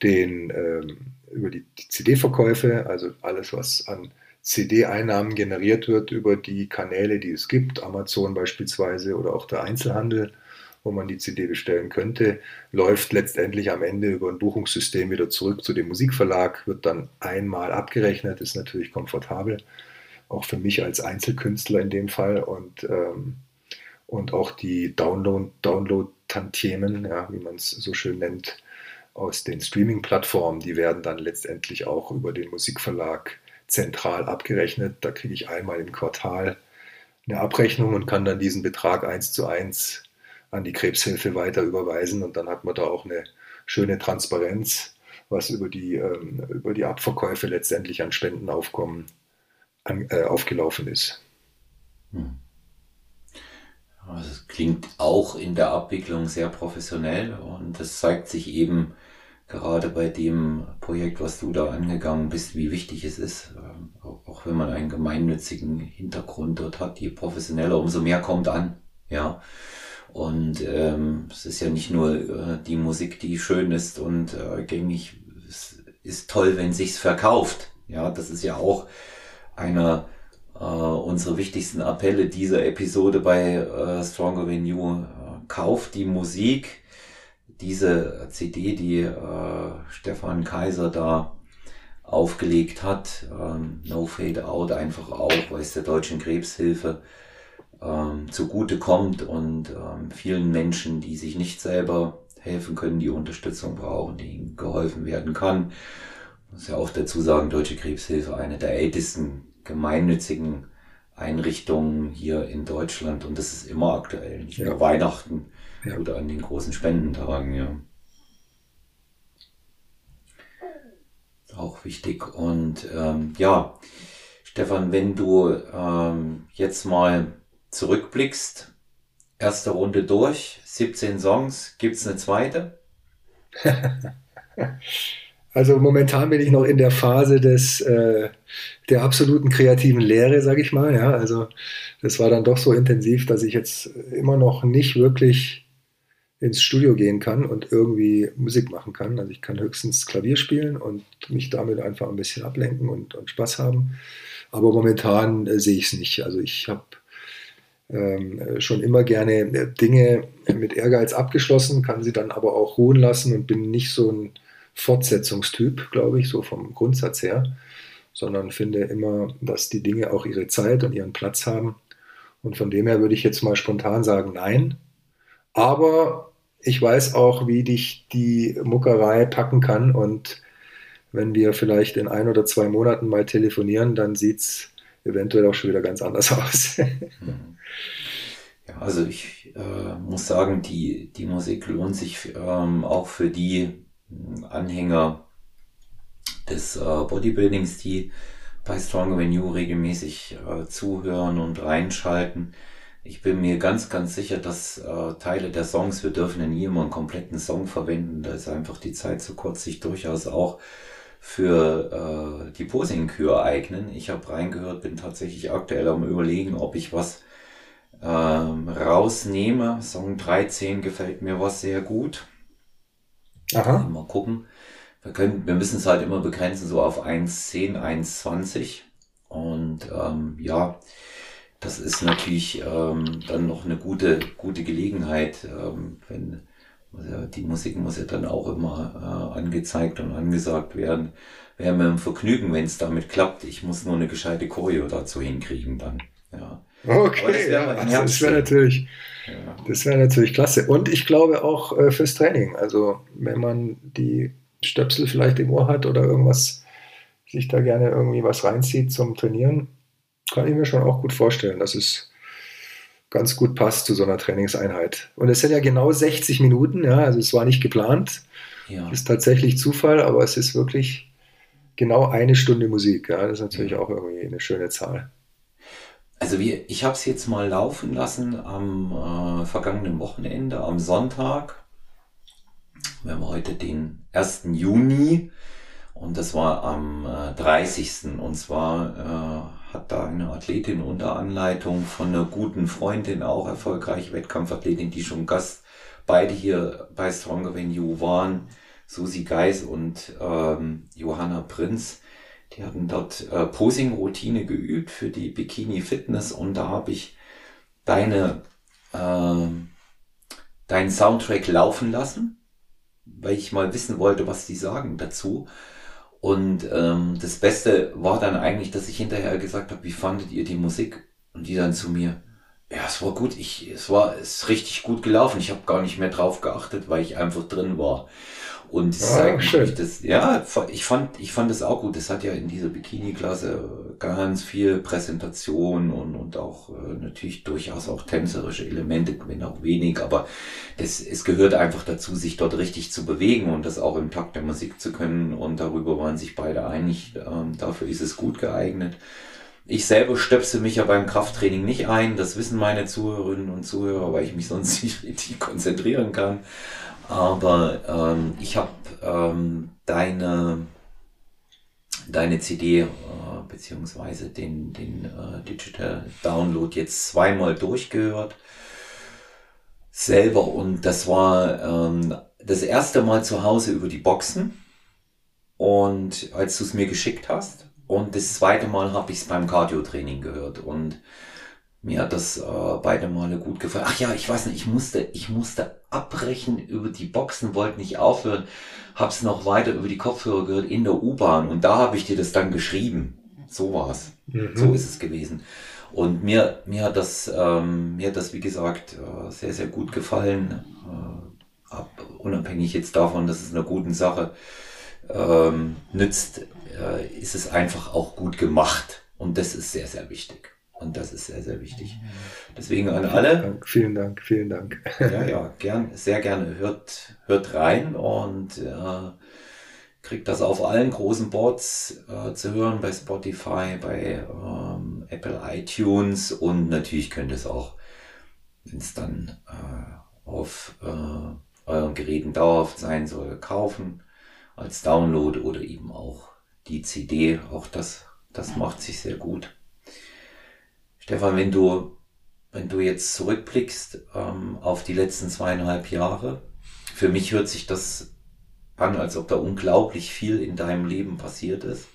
den, ähm, über die, die CD-Verkäufe, also alles, was an CD-Einnahmen generiert wird über die Kanäle, die es gibt, Amazon beispielsweise oder auch der Einzelhandel, wo man die CD bestellen könnte, läuft letztendlich am Ende über ein Buchungssystem wieder zurück zu dem Musikverlag, wird dann einmal abgerechnet, ist natürlich komfortabel, auch für mich als Einzelkünstler in dem Fall und, ähm, und auch die Download-Tantiemen, ja, wie man es so schön nennt, aus den Streaming-Plattformen, die werden dann letztendlich auch über den Musikverlag zentral abgerechnet. Da kriege ich einmal im Quartal eine Abrechnung und kann dann diesen Betrag eins zu eins an die Krebshilfe weiter überweisen und dann hat man da auch eine schöne Transparenz, was über die, ähm, über die Abverkäufe letztendlich an Spendenaufkommen an, äh, aufgelaufen ist. Hm.
Es klingt auch in der Abwicklung sehr professionell und das zeigt sich eben gerade bei dem Projekt, was du da angegangen bist, wie wichtig es ist, ähm, auch wenn man einen gemeinnützigen Hintergrund dort hat, je professioneller, umso mehr kommt an. Ja. Und ähm, es ist ja nicht nur äh, die Musik, die schön ist und äh, gängig. Es ist toll, wenn sich's verkauft. Ja, das ist ja auch einer äh, unserer wichtigsten Appelle dieser Episode bei äh, Stronger Than You. Äh, kauft die Musik, diese CD, die äh, Stefan Kaiser da aufgelegt hat, ähm, No Fade Out, einfach auch, weil es der Deutschen Krebshilfe ähm, zugute kommt und ähm, vielen Menschen, die sich nicht selber helfen können, die Unterstützung brauchen, die ihnen geholfen werden kann. Ich muss ja auch dazu sagen, Deutsche Krebshilfe, eine der ältesten gemeinnützigen Einrichtungen hier in Deutschland und das ist immer aktuell, nicht ja. nur Weihnachten ja. oder an den großen Spendentagen, ja. Auch wichtig. Und ähm, ja, Stefan, wenn du ähm, jetzt mal zurückblickst, erste Runde durch, 17 Songs, gibt es eine zweite? *laughs*
Also momentan bin ich noch in der Phase des, äh, der absoluten kreativen Lehre, sage ich mal. Ja, also das war dann doch so intensiv, dass ich jetzt immer noch nicht wirklich ins Studio gehen kann und irgendwie Musik machen kann. Also ich kann höchstens Klavier spielen und mich damit einfach ein bisschen ablenken und, und Spaß haben. Aber momentan äh, sehe ich es nicht. Also ich habe schon immer gerne äh, Dinge mit Ehrgeiz abgeschlossen, kann sie dann aber auch ruhen lassen und bin nicht so ein Fortsetzungstyp, glaube ich, so vom Grundsatz her, sondern finde immer, dass die Dinge auch ihre Zeit und ihren Platz haben. Und von dem her würde ich jetzt mal spontan sagen, nein. Aber ich weiß auch, wie dich die Muckerei packen kann. Und wenn wir vielleicht in ein oder zwei Monaten mal telefonieren, dann sieht es eventuell auch schon wieder ganz anders *laughs* aus.
ja, also ich äh, muss sagen, die, die Musik lohnt sich ähm, auch für die Anhänger des äh, Bodybuildings, die bei Stronger Than You regelmäßig äh, zuhören und reinschalten. Ich bin mir ganz, ganz sicher, dass äh, Teile der Songs, wir dürfen ja nie immer einen kompletten Song verwenden, da ist einfach die Zeit zu kurz, sich durchaus auch für äh, die Posing-Kür eignen. Ich habe reingehört, bin tatsächlich aktuell am überlegen, ob ich was ähm, rausnehme. Song 13 gefällt mir was sehr gut. Aha. Mal gucken. wir können, wir müssen es halt immer begrenzen, so auf 1,10, 1,20. Und ähm, ja, das ist natürlich ähm, dann noch eine gute, gute Gelegenheit, ähm, wenn die Musik muss ja dann auch immer äh, angezeigt und angesagt werden. Wäre mir ein Vergnügen, wenn es damit klappt. Ich muss nur eine gescheite Choreo dazu hinkriegen dann. Ja.
Okay, das wäre ja, das wär natürlich, ja. das wäre natürlich klasse. Und ich glaube auch äh, fürs Training. Also wenn man die Stöpsel vielleicht im Ohr hat oder irgendwas, sich da gerne irgendwie was reinzieht zum Trainieren, kann ich mir schon auch gut vorstellen, dass es ganz gut passt zu so einer Trainingseinheit. Und es sind ja genau 60 Minuten, ja, also es war nicht geplant. Ja. Ist tatsächlich Zufall, aber es ist wirklich genau eine Stunde Musik. Ja, das ist natürlich auch irgendwie eine schöne Zahl.
Also wir, ich habe es jetzt mal laufen lassen am äh, vergangenen Wochenende, am Sonntag. Wir haben heute den 1. Juni und das war am äh, 30. Und zwar äh, hat da eine Athletin unter Anleitung von einer guten Freundin, auch erfolgreiche Wettkampfathletin, die schon Gast beide hier bei Stronger You waren, Susi Geis und ähm, Johanna Prinz. Die hatten dort äh, Posing-Routine geübt für die Bikini Fitness und da habe ich deine, äh, deinen Soundtrack laufen lassen weil ich mal wissen wollte, was die sagen dazu. Und ähm, das Beste war dann eigentlich, dass ich hinterher gesagt habe, wie fandet ihr die Musik? Und die dann zu mir, ja, es war gut, ich, es war es ist richtig gut gelaufen. Ich habe gar nicht mehr drauf geachtet, weil ich einfach drin war. Und das ah, eigentlich das, ja, ich fand, ich fand das auch gut. Das hat ja in dieser Bikini-Klasse ganz viel Präsentation und, und auch äh, natürlich durchaus auch tänzerische Elemente, wenn auch wenig, aber das, es gehört einfach dazu, sich dort richtig zu bewegen und das auch im Takt der Musik zu können. Und darüber waren sich beide einig. Ähm, dafür ist es gut geeignet. Ich selber stöpse mich ja beim Krafttraining nicht ein. Das wissen meine Zuhörerinnen und Zuhörer, weil ich mich sonst *laughs* nicht richtig konzentrieren kann. Aber ähm, ich habe ähm, deine, deine CD äh, beziehungsweise den, den äh, Digital Download jetzt zweimal durchgehört. Selber und das war ähm, das erste Mal zu Hause über die Boxen. Und als du es mir geschickt hast. Und das zweite Mal habe ich es beim Cardio-Training gehört. Und mir hat das äh, beide Male gut gefallen. Ach ja, ich weiß nicht, ich musste, ich musste abbrechen über die Boxen, wollte nicht aufhören, hab's noch weiter über die Kopfhörer gehört in der U-Bahn und da habe ich dir das dann geschrieben. So war's. Mhm. So ist es gewesen. Und mir, mir hat das, ähm, mir hat das, wie gesagt, äh, sehr, sehr gut gefallen. Äh, ab, unabhängig jetzt davon, dass es einer guten Sache ähm, nützt, äh, ist es einfach auch gut gemacht. Und das ist sehr, sehr wichtig. Und das ist sehr, sehr wichtig. Deswegen an alle.
Dank, vielen Dank, vielen Dank.
Ja, ja, gern, sehr gerne. Hört, hört rein und äh, kriegt das auf allen großen Boards äh, zu hören, bei Spotify, bei ähm, Apple iTunes und natürlich könnt ihr es auch, wenn es dann äh, auf äh, euren Geräten dauerhaft sein soll, kaufen als Download oder eben auch die CD. Auch das, das macht sich sehr gut. Stefan, wenn du, wenn du jetzt zurückblickst ähm, auf die letzten zweieinhalb Jahre, für mich hört sich das an, als ob da unglaublich viel in deinem Leben passiert ist.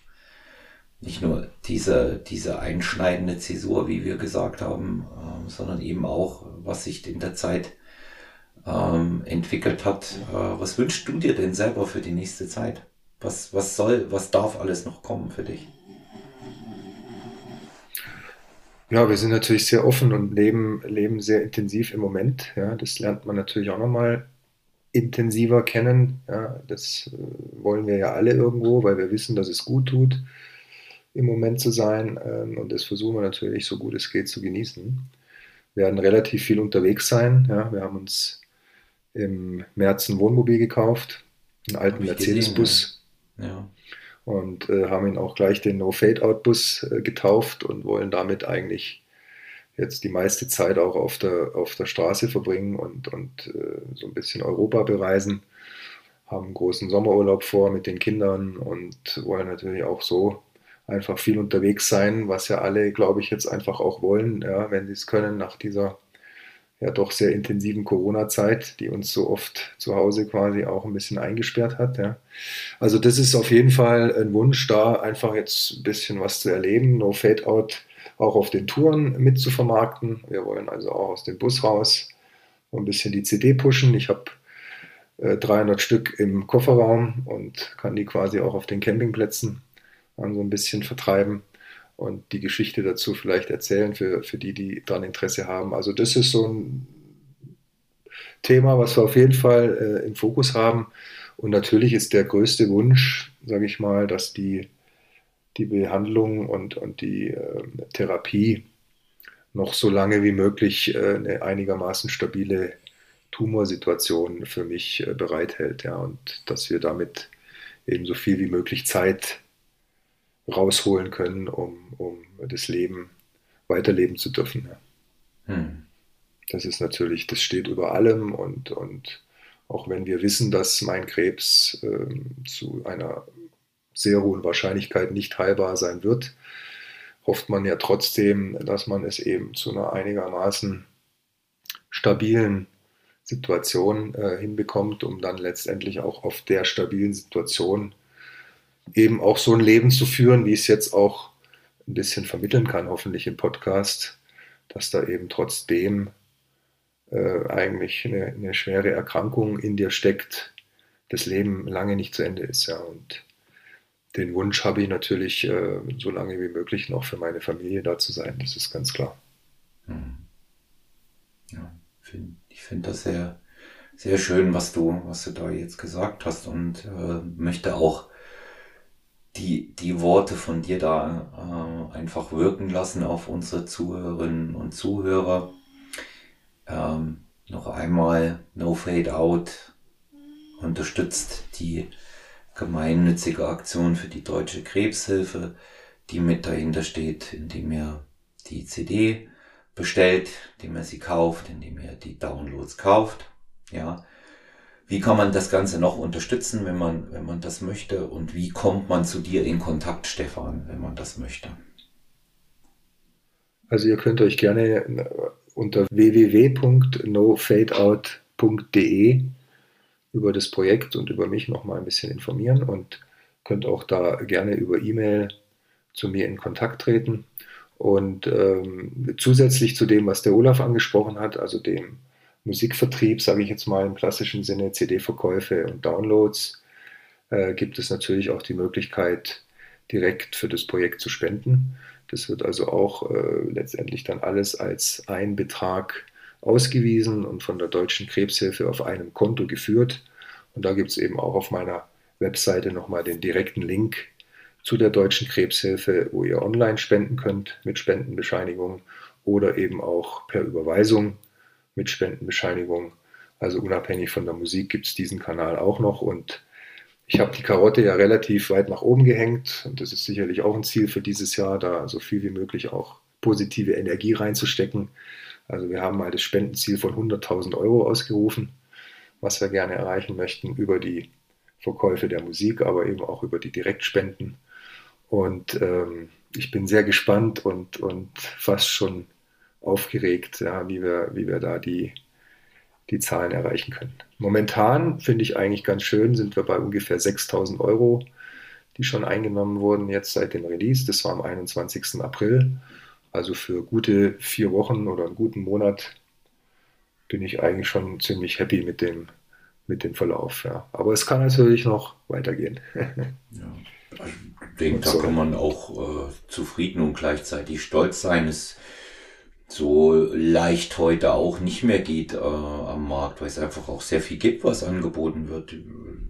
Nicht nur diese, diese einschneidende Zäsur, wie wir gesagt haben, ähm, sondern eben auch, was sich in der Zeit ähm, entwickelt hat. Äh, was wünschst du dir denn selber für die nächste Zeit? Was, was soll, was darf alles noch kommen für dich?
Ja, wir sind natürlich sehr offen und leben, leben sehr intensiv im Moment. Ja, das lernt man natürlich auch nochmal intensiver kennen. Ja, das äh, wollen wir ja alle irgendwo, weil wir wissen, dass es gut tut, im Moment zu sein. Ähm, und das versuchen wir natürlich so gut es geht zu genießen. Wir werden relativ viel unterwegs sein. Ja, wir haben uns im März ein Wohnmobil gekauft, einen alten Mercedes-Bus. Ja und äh, haben ihn auch gleich den No-Fade-Out-Bus äh, getauft und wollen damit eigentlich jetzt die meiste Zeit auch auf der, auf der Straße verbringen und, und äh, so ein bisschen Europa bereisen. Haben einen großen Sommerurlaub vor mit den Kindern und wollen natürlich auch so einfach viel unterwegs sein, was ja alle, glaube ich, jetzt einfach auch wollen, ja, wenn sie es können, nach dieser ja doch sehr intensiven Corona-Zeit, die uns so oft zu Hause quasi auch ein bisschen eingesperrt hat. Ja. Also das ist auf jeden Fall ein Wunsch, da einfach jetzt ein bisschen was zu erleben, No Fade Out auch auf den Touren mit zu vermarkten. Wir wollen also auch aus dem Bus raus ein bisschen die CD pushen. Ich habe äh, 300 Stück im Kofferraum und kann die quasi auch auf den Campingplätzen dann so ein bisschen vertreiben und die Geschichte dazu vielleicht erzählen für, für die, die daran Interesse haben. Also das ist so ein Thema, was wir auf jeden Fall äh, im Fokus haben. Und natürlich ist der größte Wunsch, sage ich mal, dass die, die Behandlung und, und die äh, Therapie noch so lange wie möglich äh, eine einigermaßen stabile Tumorsituation für mich äh, bereithält. Ja, und dass wir damit eben so viel wie möglich Zeit rausholen können, um, um das Leben weiterleben zu dürfen. Ja. Hm. Das ist natürlich, das steht über allem und, und auch wenn wir wissen, dass mein Krebs ähm, zu einer sehr hohen Wahrscheinlichkeit nicht heilbar sein wird, hofft man ja trotzdem, dass man es eben zu einer einigermaßen stabilen Situation äh, hinbekommt, um dann letztendlich auch auf der stabilen Situation eben auch so ein Leben zu führen, wie ich es jetzt auch ein bisschen vermitteln kann, hoffentlich im Podcast, dass da eben trotzdem äh, eigentlich eine, eine, schwere Erkrankung in dir steckt, das Leben lange nicht zu Ende ist. Ja. Und den Wunsch habe ich natürlich, äh, so lange wie möglich noch für meine Familie da zu sein, das ist ganz klar. Hm.
Ja, find, ich finde das sehr, sehr schön, was du, was du da jetzt gesagt hast und äh, möchte auch die, die Worte von dir da äh, einfach wirken lassen auf unsere Zuhörerinnen und Zuhörer. Ähm, noch einmal No Fade Out unterstützt die gemeinnützige Aktion für die Deutsche Krebshilfe, die mit dahinter steht, indem ihr die CD bestellt, indem ihr sie kauft, indem ihr die Downloads kauft. Ja, wie kann man das Ganze noch unterstützen, wenn man, wenn man das möchte? Und wie kommt man zu dir in Kontakt, Stefan, wenn man das möchte?
Also ihr könnt euch gerne unter www.nofadeout.de über das Projekt und über mich noch mal ein bisschen informieren und könnt auch da gerne über E-Mail zu mir in Kontakt treten. Und ähm, zusätzlich zu dem, was der Olaf angesprochen hat, also dem Musikvertrieb, sage ich jetzt mal im klassischen Sinne, CD-Verkäufe und Downloads, äh, gibt es natürlich auch die Möglichkeit, direkt für das Projekt zu spenden. Das wird also auch äh, letztendlich dann alles als ein Betrag ausgewiesen und von der Deutschen Krebshilfe auf einem Konto geführt. Und da gibt es eben auch auf meiner Webseite nochmal den direkten Link zu der Deutschen Krebshilfe, wo ihr online spenden könnt mit Spendenbescheinigung oder eben auch per Überweisung mit Spendenbescheinigung. Also unabhängig von der Musik gibt es diesen Kanal auch noch und ich habe die Karotte ja relativ weit nach oben gehängt und das ist sicherlich auch ein Ziel für dieses Jahr, da so viel wie möglich auch positive Energie reinzustecken. Also wir haben mal das Spendenziel von 100.000 Euro ausgerufen, was wir gerne erreichen möchten über die Verkäufe der Musik, aber eben auch über die Direktspenden. Und ähm, ich bin sehr gespannt und, und fast schon aufgeregt, ja, wie, wir, wie wir da die, die Zahlen erreichen können. Momentan finde ich eigentlich ganz schön, sind wir bei ungefähr 6000 Euro, die schon eingenommen wurden jetzt seit dem Release. Das war am 21. April. Also für gute vier Wochen oder einen guten Monat bin ich eigentlich schon ziemlich happy mit dem, mit dem Verlauf. Ja. Aber es kann natürlich noch weitergehen. *laughs*
ja. Ich denke, da kann man auch äh, zufrieden und gleichzeitig stolz sein. Es so leicht heute auch nicht mehr geht äh, am Markt, weil es einfach auch sehr viel gibt, was angeboten wird.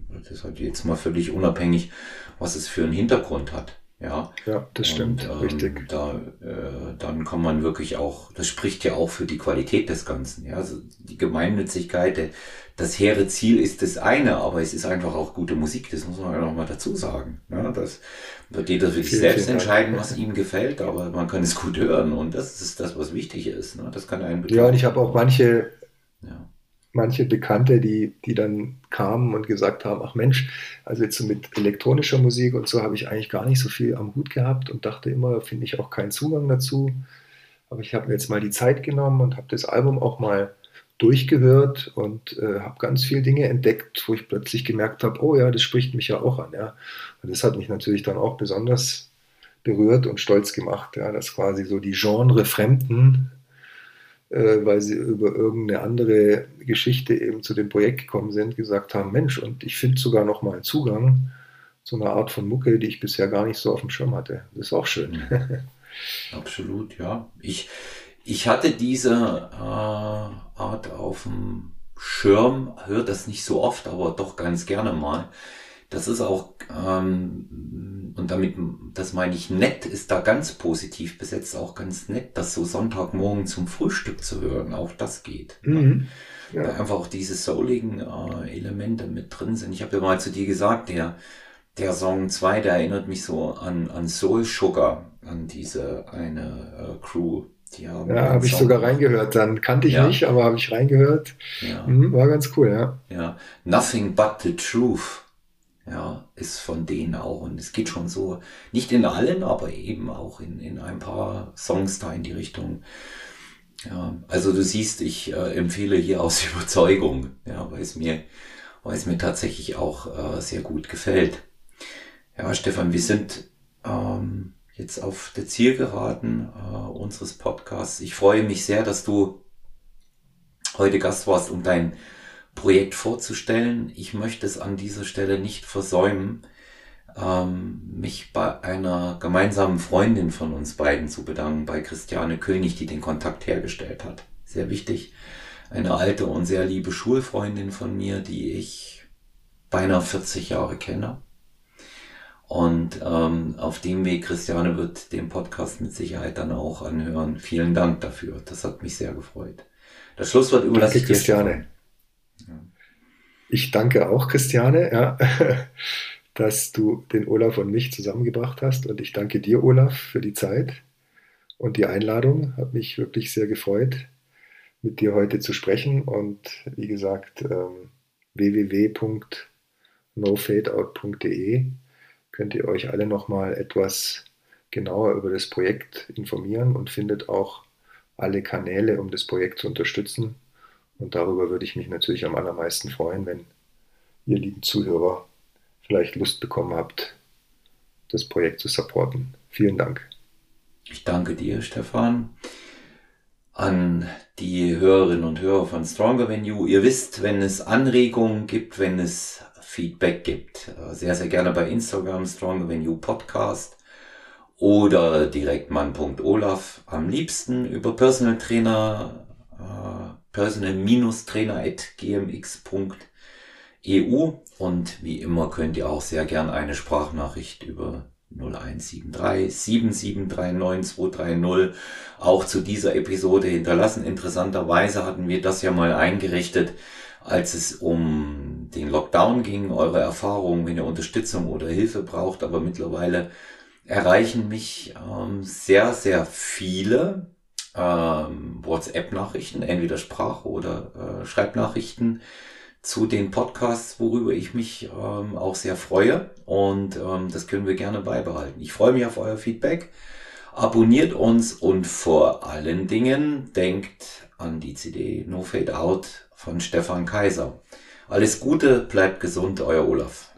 Das ist halt jetzt mal völlig unabhängig, was es für einen Hintergrund hat. Ja,
ja das stimmt, Und, ähm, richtig.
Da, äh, dann kann man wirklich auch, das spricht ja auch für die Qualität des Ganzen. Ja, also die Gemeinnützigkeit, das hehre Ziel ist das eine, aber es ist einfach auch gute Musik, das muss man ja noch mal dazu sagen. Ja, das wird jeder für sich selbst entscheiden, was ihm gefällt, aber man kann es gut hören und das ist das, was wichtig ist. Ne? Das kann einen
Ja, und ich habe auch manche, ja. Manche Bekannte, die, die dann kamen und gesagt haben, ach Mensch, also jetzt so mit elektronischer Musik und so habe ich eigentlich gar nicht so viel am Hut gehabt und dachte immer, finde ich auch keinen Zugang dazu. Aber ich habe mir jetzt mal die Zeit genommen und habe das Album auch mal durchgehört und äh, habe ganz viele Dinge entdeckt, wo ich plötzlich gemerkt habe, oh ja, das spricht mich ja auch an. Ja. Und das hat mich natürlich dann auch besonders berührt und stolz gemacht, ja, dass quasi so die Genre-Fremden, weil sie über irgendeine andere Geschichte eben zu dem Projekt gekommen sind, gesagt haben, Mensch, und ich finde sogar noch mal einen Zugang zu einer Art von Mucke, die ich bisher gar nicht so auf dem Schirm hatte. Das ist auch schön. Mhm.
Absolut, ja. Ich, ich hatte diese äh, Art auf dem Schirm, höre das nicht so oft, aber doch ganz gerne mal. Das ist auch, ähm, und damit, das meine ich nett, ist da ganz positiv besetzt, auch ganz nett, das so Sonntagmorgen zum Frühstück zu hören. Auch das geht. Mhm. Ja. Da einfach auch diese souligen äh, Elemente mit drin sind. Ich habe ja mal zu dir gesagt, der, der Song 2, der erinnert mich so an, an Soul Sugar, an diese eine äh, Crew,
ja, habe ich sogar reingehört. Dann kannte ich ja. nicht, aber habe ich reingehört. Ja. Mhm, war ganz cool, ja.
Ja, Nothing But the Truth. Ja, ist von denen auch. Und es geht schon so, nicht in allen, aber eben auch in, in ein paar Songs da in die Richtung. Ja, also du siehst, ich äh, empfehle hier aus *laughs* Überzeugung, ja, weil es mir, weil es mir tatsächlich auch äh, sehr gut gefällt. Ja, Stefan, wir sind ähm, jetzt auf der Zielgeraden äh, unseres Podcasts. Ich freue mich sehr, dass du heute Gast warst, um dein Projekt vorzustellen. Ich möchte es an dieser Stelle nicht versäumen, ähm, mich bei einer gemeinsamen Freundin von uns beiden zu bedanken, bei Christiane König, die den Kontakt hergestellt hat. Sehr wichtig. Eine alte und sehr liebe Schulfreundin von mir, die ich beinahe 40 Jahre kenne und ähm, auf dem Weg, Christiane wird den Podcast mit Sicherheit dann auch anhören. Vielen Dank dafür. Das hat mich sehr gefreut. Das Schlusswort überlasse
danke, ich Christiane. Ich danke auch, Christiane, ja, *laughs* dass du den Olaf und mich zusammengebracht hast. Und ich danke dir, Olaf, für die Zeit und die Einladung. Hat mich wirklich sehr gefreut, mit dir heute zu sprechen. Und wie gesagt, ähm, www.nofadeout.de könnt ihr euch alle nochmal etwas genauer über das Projekt informieren und findet auch alle Kanäle, um das Projekt zu unterstützen. Und darüber würde ich mich natürlich am allermeisten freuen, wenn ihr lieben Zuhörer vielleicht Lust bekommen habt, das Projekt zu supporten. Vielen Dank.
Ich danke dir, Stefan. An die Hörerinnen und Hörer von Stronger Venue. Ihr wisst, wenn es Anregungen gibt, wenn es Feedback gibt. Äh, sehr, sehr gerne bei Instagram Strong Venue Podcast oder direkt mann.olaf. Am liebsten über Personal Trainer, äh, personal-trainer.gmx.eu und wie immer könnt ihr auch sehr gerne eine Sprachnachricht über 0173 7739 230 auch zu dieser Episode hinterlassen. Interessanterweise hatten wir das ja mal eingerichtet, als es um den Lockdown ging, eure Erfahrungen, wenn ihr Unterstützung oder Hilfe braucht. Aber mittlerweile erreichen mich ähm, sehr, sehr viele ähm, WhatsApp-Nachrichten, entweder Sprach- oder äh, Schreibnachrichten zu den Podcasts, worüber ich mich ähm, auch sehr freue. Und ähm, das können wir gerne beibehalten. Ich freue mich auf euer Feedback. Abonniert uns und vor allen Dingen denkt an die CD No Fade Out von Stefan Kaiser. Alles Gute, bleibt gesund, euer Olaf.